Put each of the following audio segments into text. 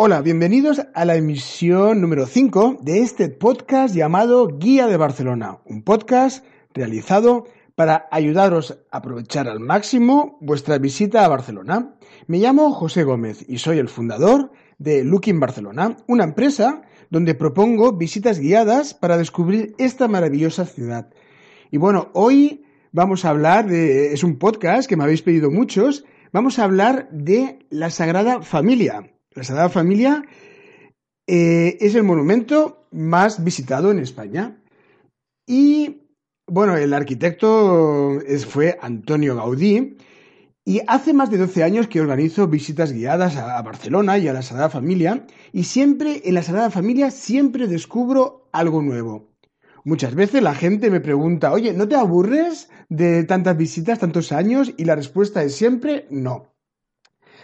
Hola, bienvenidos a la emisión número 5 de este podcast llamado Guía de Barcelona, un podcast realizado para ayudaros a aprovechar al máximo vuestra visita a Barcelona. Me llamo José Gómez y soy el fundador de Looking Barcelona, una empresa donde propongo visitas guiadas para descubrir esta maravillosa ciudad. Y bueno, hoy vamos a hablar de, es un podcast que me habéis pedido muchos, vamos a hablar de la Sagrada Familia. La Sagrada Familia eh, es el monumento más visitado en España. Y bueno, el arquitecto fue Antonio Gaudí. Y hace más de 12 años que organizo visitas guiadas a, Barcelona y a la Sagrada Familia. Y siempre en la Sagrada Familia siempre descubro algo nuevo. Muchas veces la gente me pregunta, oye, ¿no te aburres de tantas visitas, tantos años? Y la respuesta es siempre no.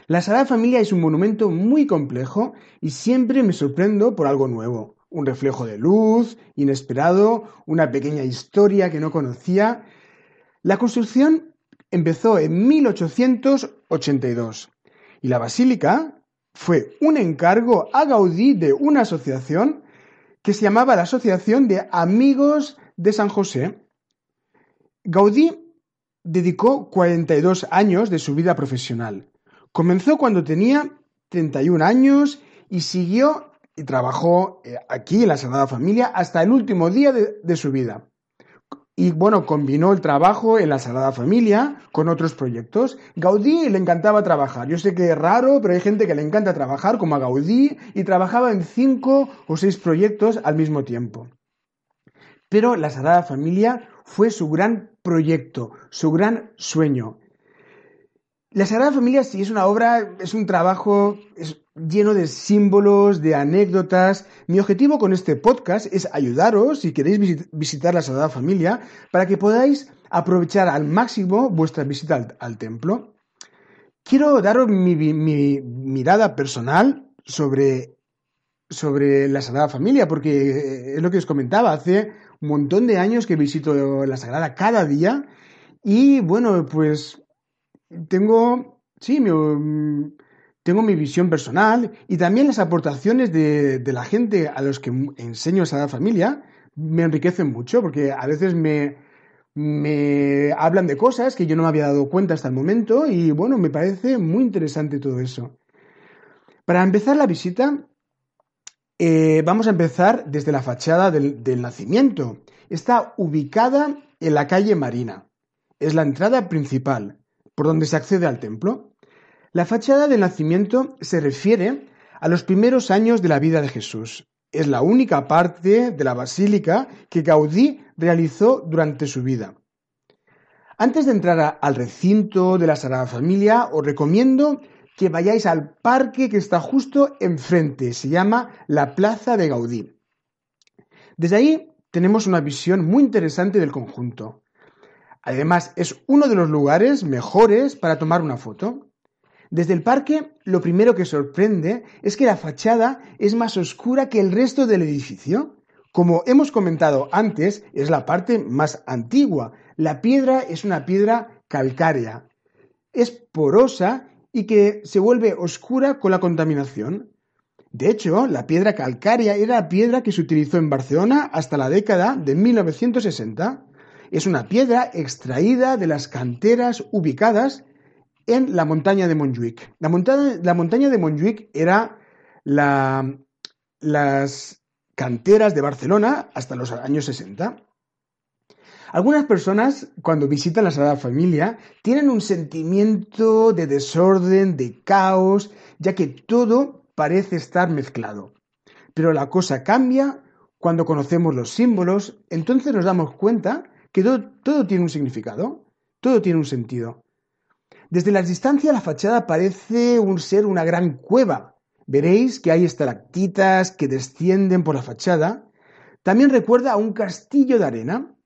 La Sagrada Familia es un monumento muy complejo y siempre me sorprendo por algo nuevo. Un reflejo de luz, inesperado, una pequeña historia que no conocía. La construcción empezó en 1882 y la basílica fue un encargo a Gaudí de una asociación que se llamaba la Asociación de Amigos de San José. Gaudí dedicó 42 años de su vida profesional Comenzó cuando tenía 31 años y siguió y trabajó eh, aquí en la Sagrada Familia hasta el último día de, su vida. Y bueno, combinó el trabajo en la Sagrada Familia con otros proyectos. Gaudí le encantaba trabajar. Yo sé que es raro, pero hay gente que le encanta trabajar, como a Gaudí, y trabajaba en cinco o seis proyectos al mismo tiempo. Pero la Sagrada Familia fue su gran proyecto, su gran sueño. La Sagrada Familia sí es una obra, es un trabajo lleno de símbolos, de anécdotas. Mi objetivo con este podcast es ayudaros, si queréis visitar la Sagrada Familia, para que podáis aprovechar al máximo vuestra visita al, templo. Quiero daros mi, mirada personal sobre, sobre la Sagrada Familia, porque es lo que os comentaba, hace un montón de años que visito la Sagrada cada día y bueno, pues tengo, sí, mi, tengo mi visión personal y también las aportaciones de, la gente a los que enseño a esa familia me enriquecen mucho porque a veces me, me hablan de cosas que yo no me había dado cuenta hasta el momento y bueno, me parece muy interesante todo eso. Para empezar la visita, eh, vamos a empezar desde la fachada del nacimiento. Está ubicada en la calle Marina. Es la entrada principal por donde se accede al templo. La fachada del nacimiento se refiere a los primeros años de la vida de Jesús. Es la única parte de la basílica que Gaudí realizó durante su vida. Antes de entrar al recinto de la Sagrada Familia, os recomiendo que vayáis al parque que está justo enfrente. Se llama la Plaza de Gaudí. Desde ahí tenemos una visión muy interesante del conjunto. Además, es uno de los lugares mejores para tomar una foto. Desde el parque, lo primero que sorprende es que la fachada es más oscura que el resto del edificio. Como hemos comentado antes, es la parte más antigua. La piedra es una piedra calcárea. Es porosa y que se vuelve oscura con la contaminación. De hecho, la piedra calcárea era la piedra que se utilizó en Barcelona hasta la década de 1960 es una piedra extraída de las canteras ubicadas en la montaña de Montjuic. La montaña, de Montjuic era las canteras de Barcelona hasta los años 60. Algunas personas, cuando visitan la Sagrada Familia, tienen un sentimiento de desorden, de caos, ya que todo parece estar mezclado. Pero la cosa cambia cuando conocemos los símbolos, entonces nos damos cuenta que todo, tiene un significado, todo tiene un sentido. Desde la distancia la fachada parece un ser una gran cueva. Veréis que hay estalactitas que descienden por la fachada. También recuerda a un castillo de arena.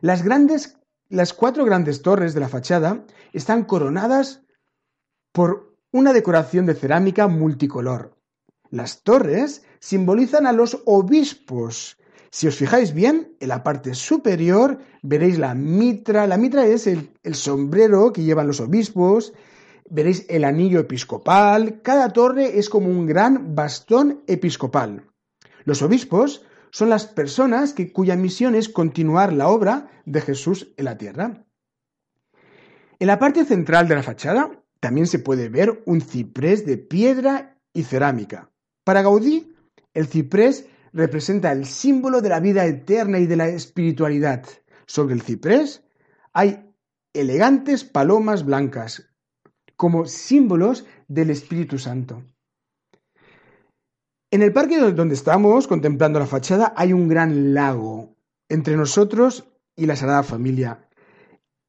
Las grandes, las cuatro grandes torres de la fachada están coronadas por una decoración de cerámica multicolor. Las torres simbolizan a los obispos si os fijáis bien, en la parte superior veréis la mitra. La mitra es el, sombrero que llevan los obispos. veréis el anillo episcopal. Cada torre es como un gran bastón episcopal. Los obispos son las personas que, cuya misión es continuar la obra de Jesús en la tierra. En la parte central de la fachada también se puede ver un ciprés de piedra y cerámica. Para Gaudí, el ciprés representa el símbolo de la vida eterna y de la espiritualidad. Sobre el ciprés hay elegantes palomas blancas, como símbolos del Espíritu Santo. En el parque donde estamos contemplando la fachada hay un gran lago entre nosotros y la Sagrada Familia.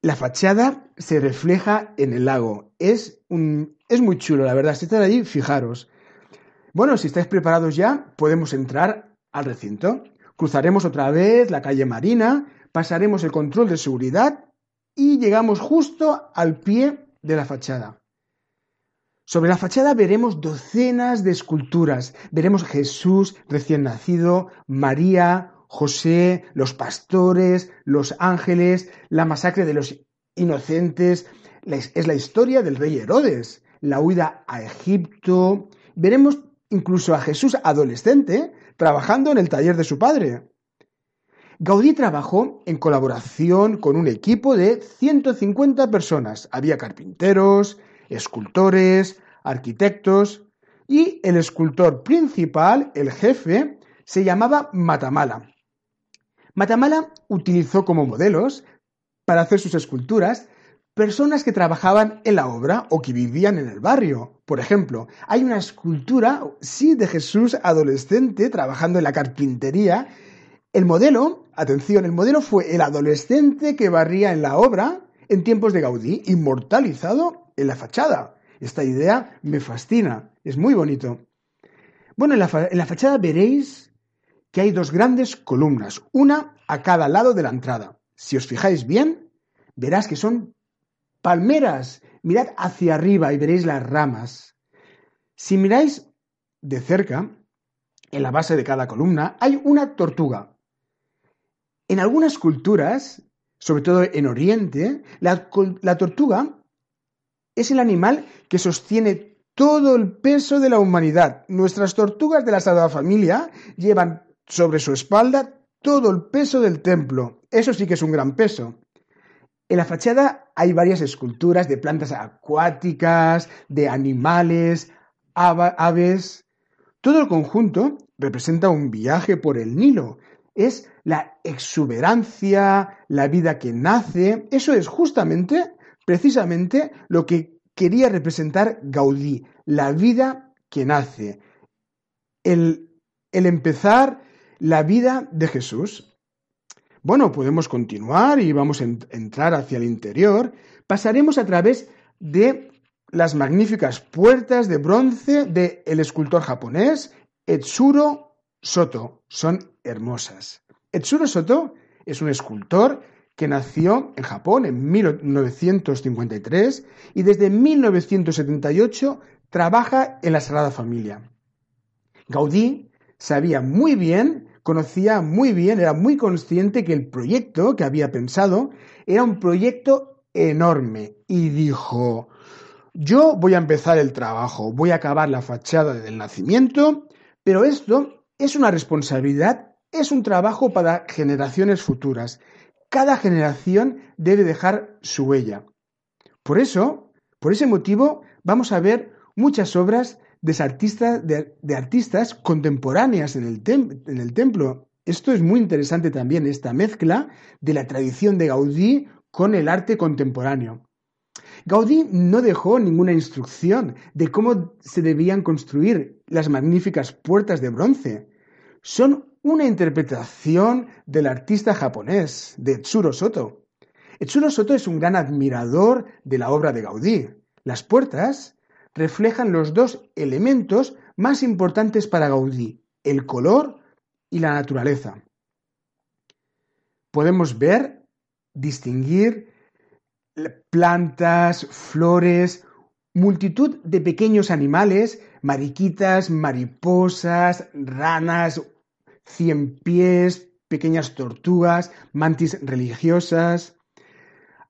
La fachada se refleja en el lago. Es, un, es muy chulo, la verdad. Si están allí, fijaros. Bueno, si estáis preparados ya, podemos entrar al recinto. Cruzaremos otra vez la calle Marina, pasaremos el control de seguridad y llegamos justo al pie de la fachada. Sobre la fachada veremos docenas de esculturas. Veremos Jesús recién nacido, María, José, los pastores, los ángeles, la masacre de los inocentes. Es la historia del rey Herodes, la huida a Egipto. Veremos incluso a Jesús adolescente trabajando en el taller de su padre. Gaudí trabajó en colaboración con un equipo de 150 personas. Había carpinteros, escultores, arquitectos y el escultor principal, el jefe, se llamaba Matamala. Matamala utilizó como modelos para hacer sus esculturas personas que trabajaban en la obra o que vivían en el barrio. Por ejemplo, hay una escultura, sí, de Jesús adolescente trabajando en la carpintería. El modelo, atención, el modelo fue el adolescente que barría en la obra en tiempos de Gaudí, inmortalizado en la fachada. Esta idea me fascina, es muy bonito. Bueno, en la, fachada veréis que hay dos grandes columnas, una a cada lado de la entrada. Si os fijáis bien, verás que son palmeras. Mirad hacia arriba y veréis las ramas. Si miráis de cerca, en la base de cada columna hay una tortuga. En algunas culturas, sobre todo en Oriente, la, la tortuga es el animal que sostiene todo el peso de la humanidad. Nuestras tortugas de la Sagrada Familia llevan sobre su espalda todo el peso del templo. Eso sí que es un gran peso. En la fachada hay varias esculturas de plantas acuáticas, de animales, aves. Todo el conjunto representa un viaje por el Nilo. Es la exuberancia, la vida que nace. Eso es justamente precisamente lo que quería representar Gaudí, la vida que nace, el, empezar la vida de Jesús. Bueno, podemos continuar y vamos a entrar hacia el interior. Pasaremos a través de las magníficas puertas de bronce del escultor japonés Etsuro Soto. Son hermosas. Etsuro Soto es un escultor que nació en Japón en 1953 y desde 1978 trabaja en la Sagrada Familia. Gaudí sabía muy bien, conocía muy bien, era muy consciente que el proyecto que había pensado era un proyecto enorme y dijo, yo voy a empezar el trabajo, voy a acabar la fachada del nacimiento, pero esto es una responsabilidad, es un trabajo para generaciones futuras cada generación debe dejar su huella. Por eso, por ese motivo, vamos a ver muchas obras de artistas, contemporáneas en el, en el templo. Esto es muy interesante también, esta mezcla de la tradición de Gaudí con el arte contemporáneo. Gaudí no dejó ninguna instrucción de cómo se debían construir las magníficas puertas de bronce. Son una interpretación del artista japonés, de Etsuro Soto. Etsuro Soto es un gran admirador de la obra de Gaudí. Las puertas reflejan los dos elementos más importantes para Gaudí, el color y la naturaleza. Podemos ver, distinguir plantas, flores, multitud de pequeños animales, mariquitas, mariposas, ranas, cien pies, pequeñas tortugas, mantis religiosas.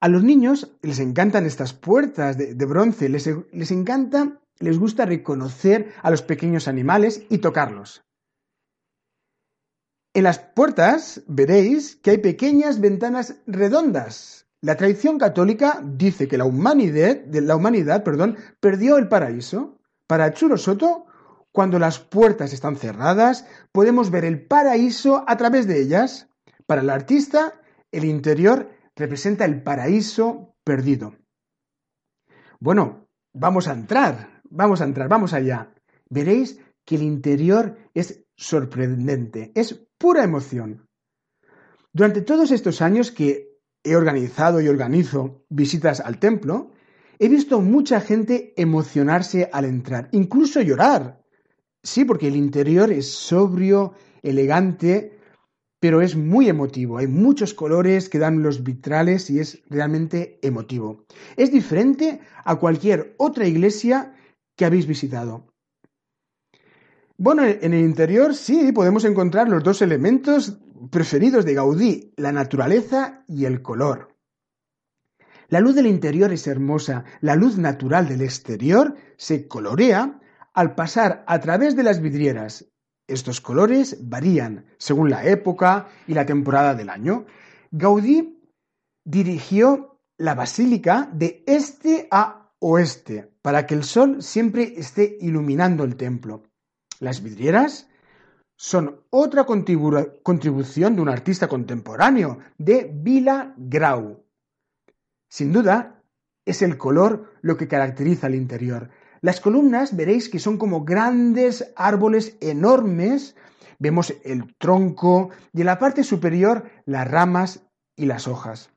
A los niños les encantan estas puertas de, bronce, les, les encanta, les gusta reconocer a los pequeños animales y tocarlos. En las puertas veréis que hay pequeñas ventanas redondas. La tradición católica dice que la humanidad, perdió el paraíso. Para Churo Soto, cuando las puertas están cerradas, podemos ver el paraíso a través de ellas. Para el artista, el interior representa el paraíso perdido. Bueno, vamos a entrar, vamos a entrar, vamos allá. Veréis que el interior es sorprendente, es pura emoción. Durante todos estos años que he organizado y organizo visitas al templo, he visto mucha gente emocionarse al entrar, incluso llorar. Sí, porque el interior es sobrio, elegante, pero es muy emotivo. Hay muchos colores que dan los vitrales y es realmente emotivo. Es diferente a cualquier otra iglesia que habéis visitado. Bueno, en el interior sí podemos encontrar los dos elementos preferidos de Gaudí, la naturaleza y el color. La luz del interior es hermosa, la luz natural del exterior se colorea al pasar a través de las vidrieras. Estos colores varían según la época y la temporada del año. Gaudí dirigió la basílica de este a oeste para que el sol siempre esté iluminando el templo. Las vidrieras son otra contribución de un artista contemporáneo, de Vila Grau. Sin duda, es el color lo que caracteriza el interior. Las columnas veréis que son como grandes árboles enormes. Vemos el tronco y en la parte superior las ramas y las hojas.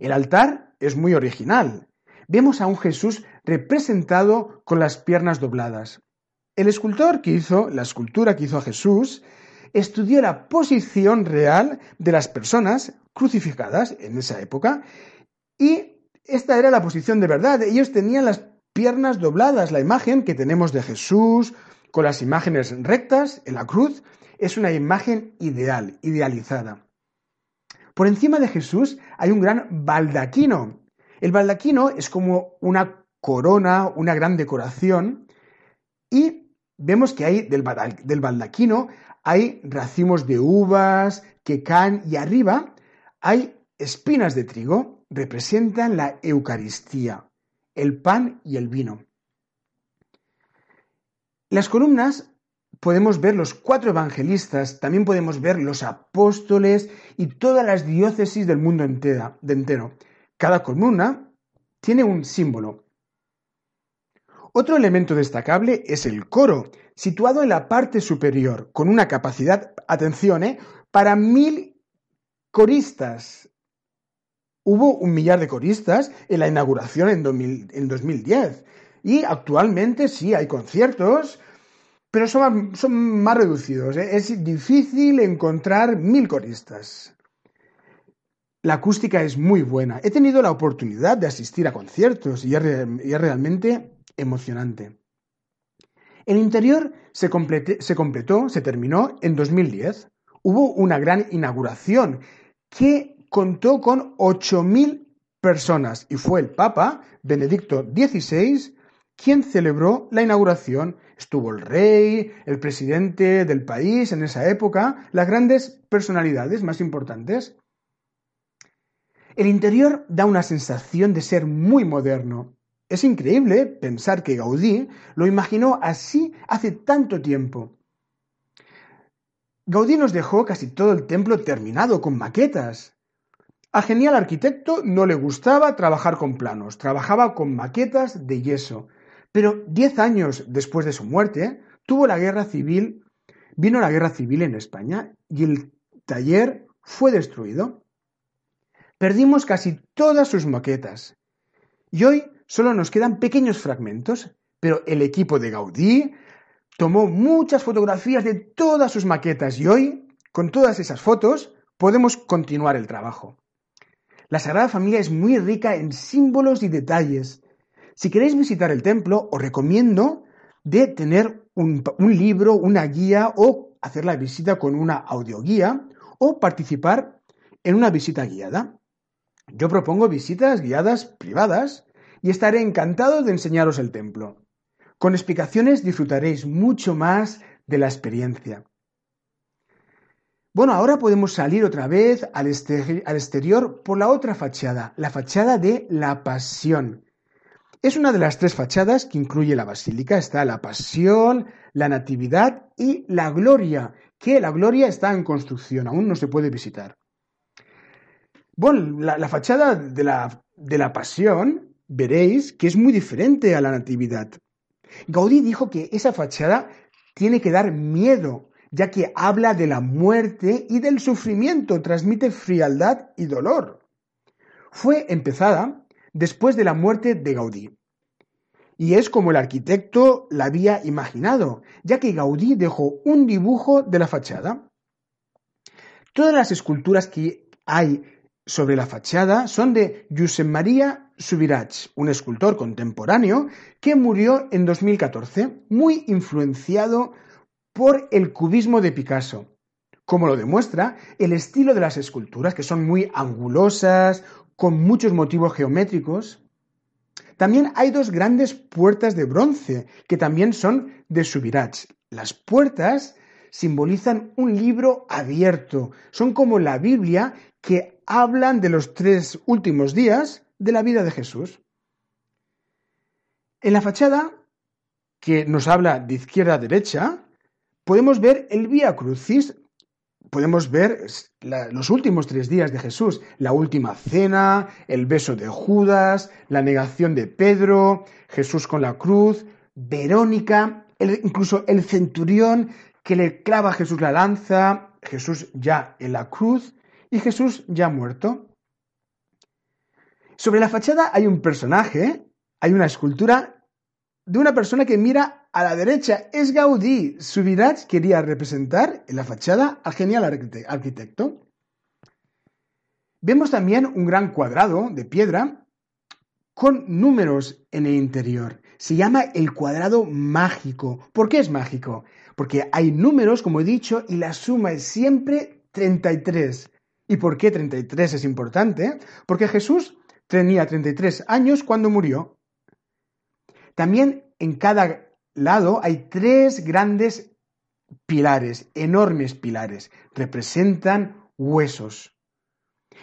El altar es muy original. Vemos a un Jesús representado con las piernas dobladas. El escultor que hizo la escultura que hizo a Jesús estudió la posición real de las personas crucificadas en esa época y esta era la posición de verdad. Ellos tenían las piernas dobladas. La imagen que tenemos de Jesús con las imágenes rectas en la cruz es una imagen ideal, idealizada. Por encima de Jesús hay un gran baldaquino. El baldaquino es como una corona, una gran decoración y vemos que hay del, baldaquino hay racimos de uvas que caen y arriba hay espinas de trigo, representan la Eucaristía el pan y el vino. Las columnas podemos ver los cuatro evangelistas, también podemos ver los apóstoles y todas las diócesis del mundo entero. Cada columna tiene un símbolo. Otro elemento destacable es el coro, situado en la parte superior, con una capacidad, atención, ¿eh? para mil coristas. Hubo un millar de coristas en la inauguración en, 2010 y actualmente sí hay conciertos, pero son, más reducidos. ¿eh? Es difícil encontrar mil coristas. La acústica es muy buena. He tenido la oportunidad de asistir a conciertos y es, realmente emocionante. El interior se, se completó, se terminó en 2010. Hubo una gran inauguración que contó con 8.000 personas y fue el Papa Benedicto XVI quien celebró la inauguración. Estuvo el rey, el presidente del país en esa época, las grandes personalidades más importantes. El interior da una sensación de ser muy moderno. Es increíble pensar que Gaudí lo imaginó así hace tanto tiempo. Gaudí nos dejó casi todo el templo terminado con maquetas. A genial arquitecto no le gustaba trabajar con planos, trabajaba con maquetas de yeso. Pero diez años después de su muerte, tuvo la guerra civil, vino la guerra civil en España y el taller fue destruido. Perdimos casi todas sus maquetas. Y hoy solo nos quedan pequeños fragmentos, pero el equipo de Gaudí tomó muchas fotografías de todas sus maquetas y hoy, con todas esas fotos, podemos continuar el trabajo. La Sagrada Familia es muy rica en símbolos y detalles. Si queréis visitar el templo, os recomiendo de tener un, libro, una guía o hacer la visita con una audioguía o participar en una visita guiada. Yo propongo visitas guiadas privadas y estaré encantado de enseñaros el templo. Con explicaciones disfrutaréis mucho más de la experiencia. Bueno, ahora podemos salir otra vez al, exterior por la otra fachada, la fachada de la Pasión. Es una de las tres fachadas que incluye la basílica. Está la Pasión, la Natividad y la Gloria, que la Gloria está en construcción, aún no se puede visitar. Bueno, la, fachada de la, de la Pasión, veréis que es muy diferente a la Natividad. Gaudí dijo que esa fachada tiene que dar miedo ya que habla de la muerte y del sufrimiento, transmite frialdad y dolor. Fue empezada después de la muerte de Gaudí. Y es como el arquitecto la había imaginado, ya que Gaudí dejó un dibujo de la fachada. Todas las esculturas que hay sobre la fachada son de Josep María Subirach, un escultor contemporáneo que murió en 2014, muy influenciado por el cubismo de Picasso, como lo demuestra el estilo de las esculturas, que son muy angulosas, con muchos motivos geométricos. También hay dos grandes puertas de bronce, que también son de Subirach. Las puertas simbolizan un libro abierto, son como la Biblia que hablan de los tres últimos días de la vida de Jesús. En la fachada, que nos habla de izquierda a derecha, podemos ver el Vía Crucis, podemos ver los últimos tres días de Jesús, la última cena, el beso de Judas, la negación de Pedro, Jesús con la cruz, Verónica, incluso el centurión que le clava a Jesús la lanza, Jesús ya en la cruz y Jesús ya muerto. Sobre la fachada hay un personaje, hay una escultura de una persona que mira a la derecha. Es Gaudí. Subirats quería representar en la fachada al genial arquitecto. Vemos también un gran cuadrado de piedra con números en el interior. Se llama el cuadrado mágico. ¿Por qué es mágico? Porque hay números, como he dicho, y la suma es siempre 33. ¿Y por qué 33 es importante? Porque Jesús tenía 33 años cuando murió. También en cada lado hay tres grandes pilares, enormes pilares. Representan huesos.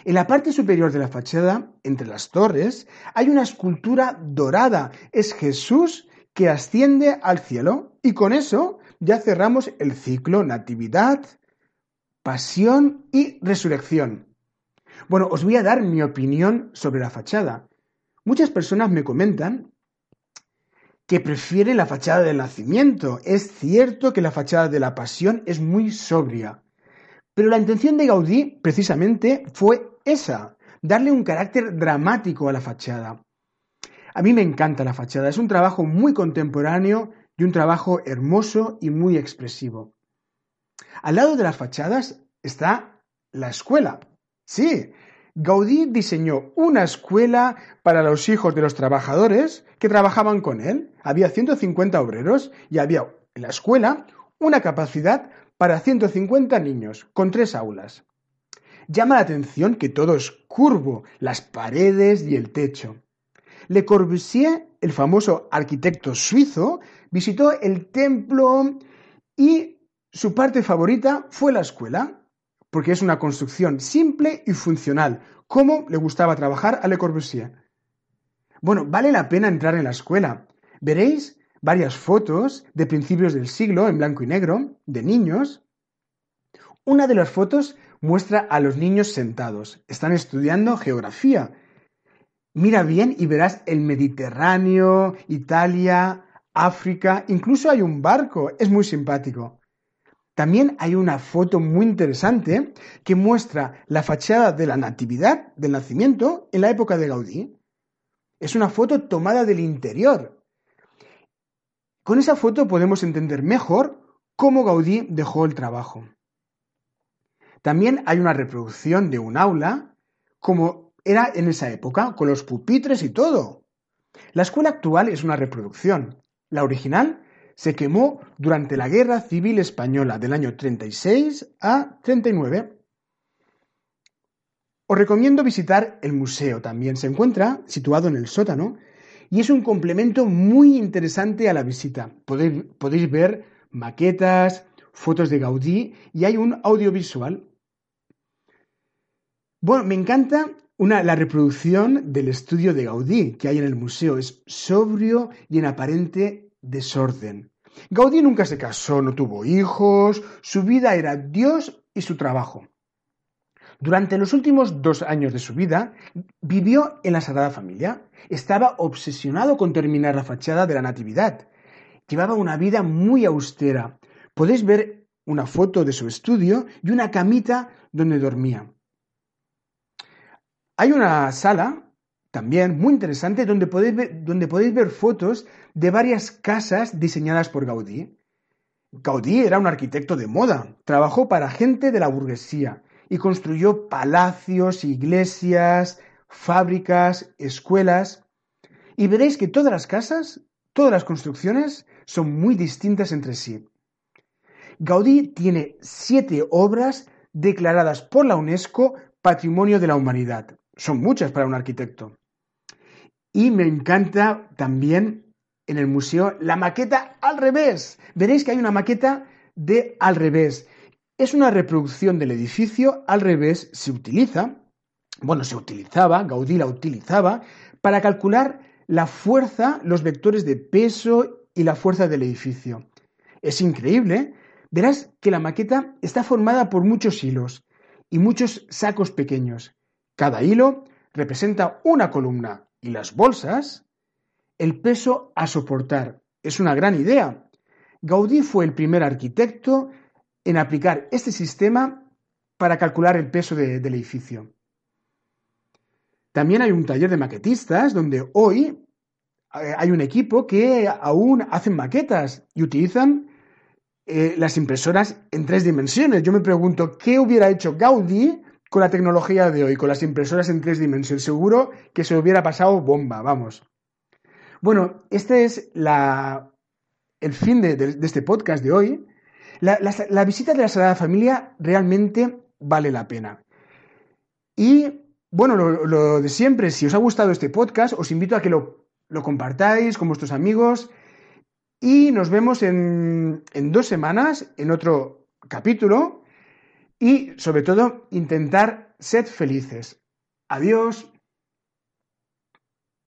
En la parte superior de la fachada, entre las torres, hay una escultura dorada. Es Jesús que asciende al cielo. Y con eso ya cerramos el ciclo Natividad, Pasión y Resurrección. Bueno, os voy a dar mi opinión sobre la fachada. Muchas personas me comentan que prefiere la fachada del nacimiento. Es cierto que la fachada de la pasión es muy sobria, pero la intención de Gaudí precisamente fue esa, darle un carácter dramático a la fachada. A mí me encanta la fachada, es un trabajo muy contemporáneo y un trabajo hermoso y muy expresivo. Al lado de las fachadas está la escuela. Sí, Gaudí diseñó una escuela para los hijos de los trabajadores que trabajaban con él. Había 150 obreros y había en la escuela una capacidad para 150 niños, con tres aulas. Llama la atención que todo es curvo, las paredes y el techo. Le Corbusier, el famoso arquitecto suizo, visitó el templo y su parte favorita fue la escuela porque es una construcción simple y funcional, como le gustaba trabajar a Le Corbusier. Bueno, vale la pena entrar en la escuela. Veréis varias fotos de principios del siglo en blanco y negro, de niños. Una de las fotos muestra a los niños sentados. Están estudiando geografía. Mira bien y verás el Mediterráneo, Italia, África, incluso hay un barco. Es muy simpático. También hay una foto muy interesante que muestra la fachada de la Natividad, del nacimiento, en la época de Gaudí. Es una foto tomada del interior. Con esa foto podemos entender mejor cómo Gaudí dejó el trabajo. También hay una reproducción de un aula, como era en esa época, con los pupitres y todo. La escuela actual es una reproducción. La original se quemó durante la Guerra Civil Española del año 36 a 39. Os recomiendo visitar el museo también. Se encuentra situado en el sótano y es un complemento muy interesante a la visita. Podéis, ver maquetas, fotos de Gaudí y hay un audiovisual. Bueno, me encanta la reproducción del estudio de Gaudí que hay en el museo. Es sobrio y en aparente desorden. Gaudí nunca se casó, no tuvo hijos, su vida era Dios y su trabajo. Durante los últimos dos años de su vida vivió en la Sagrada Familia. Estaba obsesionado con terminar la fachada de la Natividad. Llevaba una vida muy austera. Podéis ver una foto de su estudio y una camita donde dormía. Hay una sala también muy interesante donde podéis, ver, donde podéis ver fotos de varias casas diseñadas por Gaudí. Gaudí era un arquitecto de moda, trabajó para gente de la burguesía y construyó palacios, iglesias, fábricas, escuelas. Y veréis que todas las casas, todas las construcciones son muy distintas entre sí. Gaudí tiene siete obras declaradas por la UNESCO Patrimonio de la Humanidad. Son muchas para un arquitecto. Y me encanta también en el museo la maqueta al revés. Veréis que hay una maqueta de al revés. Es una reproducción del edificio al revés. Se utiliza, bueno, se utilizaba, Gaudí la utilizaba, para calcular la fuerza, los vectores de peso y la fuerza del edificio. Es increíble. Verás que la maqueta está formada por muchos hilos y muchos sacos pequeños. Cada hilo representa una columna y las bolsas el peso a soportar. Es una gran idea. Gaudí fue el primer arquitecto en aplicar este sistema para calcular el peso del edificio. También hay un taller de maquetistas donde hoy eh, hay un equipo que aún hacen maquetas y utilizan eh, las impresoras en tres dimensiones. Yo me pregunto, ¿qué hubiera hecho Gaudí con la tecnología de hoy, con las impresoras en tres dimensiones. Seguro que se hubiera pasado bomba, vamos. Bueno, este es el fin de, este podcast de hoy. La, visita de la Sagrada Familia realmente vale la pena. Y bueno, lo, de siempre, si os ha gustado este podcast, os invito a que lo, compartáis con vuestros amigos y nos vemos en dos semanas en otro capítulo y sobre todo intentar ser felices. Adiós.